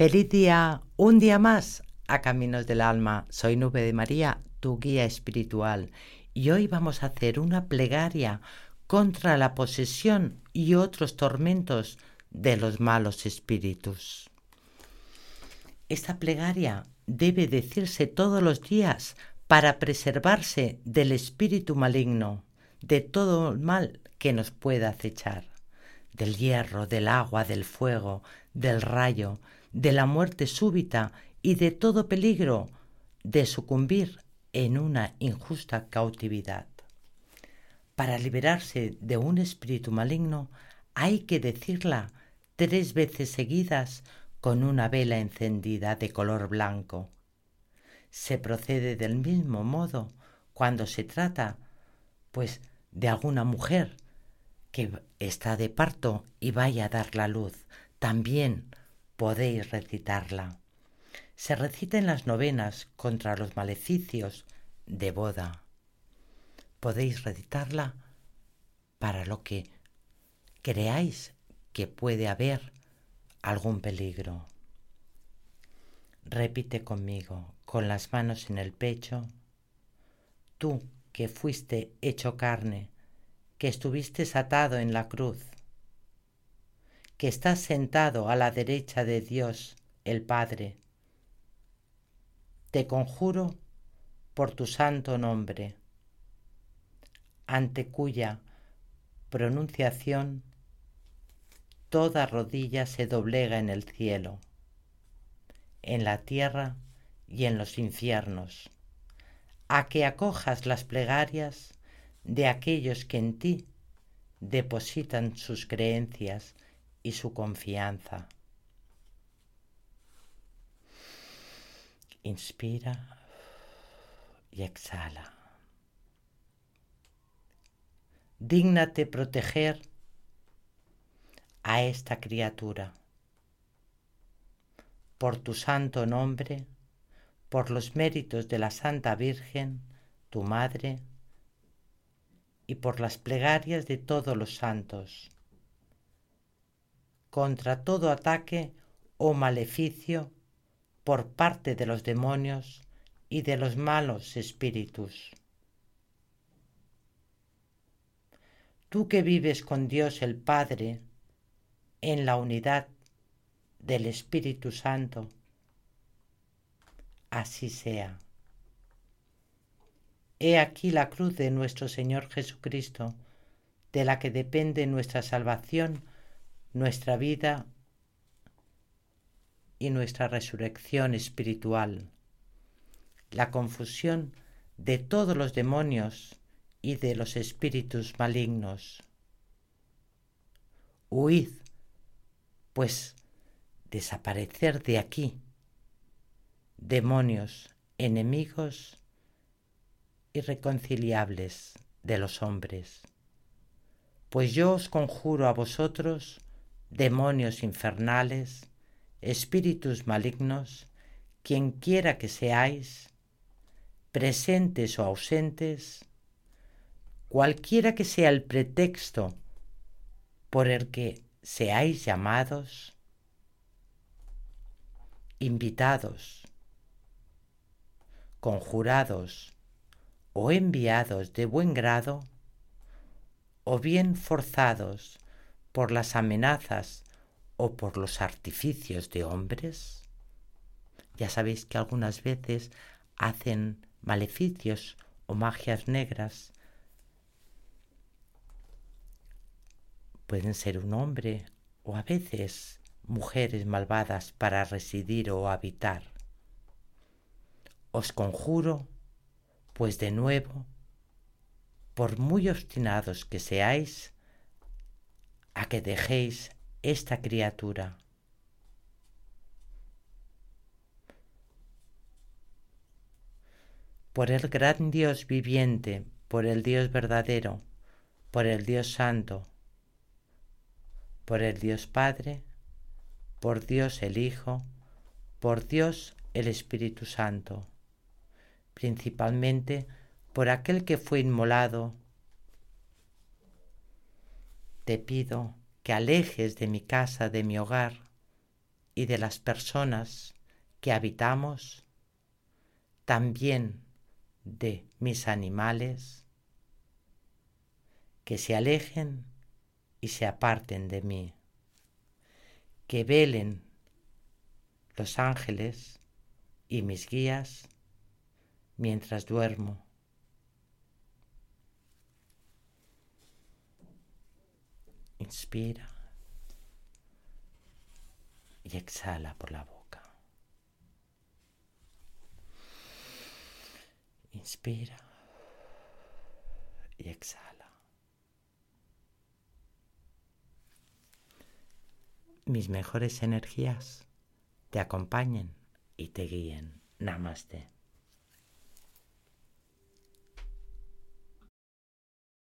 Feliz día, un día más a Caminos del Alma. Soy Nube de María, tu guía espiritual, y hoy vamos a hacer una plegaria contra la posesión y otros tormentos de los malos espíritus. Esta plegaria debe decirse todos los días para preservarse del espíritu maligno, de todo el mal que nos pueda acechar, del hierro, del agua, del fuego, del rayo, de la muerte súbita y de todo peligro de sucumbir en una injusta cautividad. Para liberarse de un espíritu maligno hay que decirla tres veces seguidas con una vela encendida de color blanco. Se procede del mismo modo cuando se trata, pues, de alguna mujer que está de parto y vaya a dar la luz. También podéis recitarla. Se recita en las novenas contra los maleficios de boda. Podéis recitarla para lo que creáis que puede haber algún peligro. Repite conmigo, con las manos en el pecho, tú que fuiste hecho carne, que estuviste atado en la cruz, que estás sentado a la derecha de Dios el Padre. Te conjuro por tu santo nombre, ante cuya pronunciación toda rodilla se doblega en el cielo, en la tierra y en los infiernos, a que acojas las plegarias de aquellos que en ti depositan sus creencias y su confianza. Inspira y exhala. Dígnate proteger a esta criatura. Por tu santo nombre, por los méritos de la Santa Virgen, tu Madre, y por las plegarias de todos los santos contra todo ataque o maleficio por parte de los demonios y de los malos espíritus. Tú que vives con Dios el Padre en la unidad del Espíritu Santo, así sea. He aquí la cruz de nuestro Señor Jesucristo, de la que depende nuestra salvación nuestra vida y nuestra resurrección espiritual, la confusión de todos los demonios y de los espíritus malignos. Huid, pues desaparecer de aquí, demonios, enemigos irreconciliables de los hombres. Pues yo os conjuro a vosotros demonios infernales, espíritus malignos, quien quiera que seáis, presentes o ausentes, cualquiera que sea el pretexto por el que seáis llamados, invitados, conjurados o enviados de buen grado, o bien forzados por las amenazas o por los artificios de hombres? Ya sabéis que algunas veces hacen maleficios o magias negras. Pueden ser un hombre o a veces mujeres malvadas para residir o habitar. Os conjuro, pues de nuevo, por muy obstinados que seáis, a que dejéis esta criatura. Por el gran Dios viviente, por el Dios verdadero, por el Dios santo, por el Dios Padre, por Dios el Hijo, por Dios el Espíritu Santo, principalmente por aquel que fue inmolado te pido que alejes de mi casa, de mi hogar y de las personas que habitamos, también de mis animales, que se alejen y se aparten de mí, que velen los ángeles y mis guías mientras duermo. Inspira y exhala por la boca. Inspira y exhala. Mis mejores energías te acompañen y te guíen. Namaste.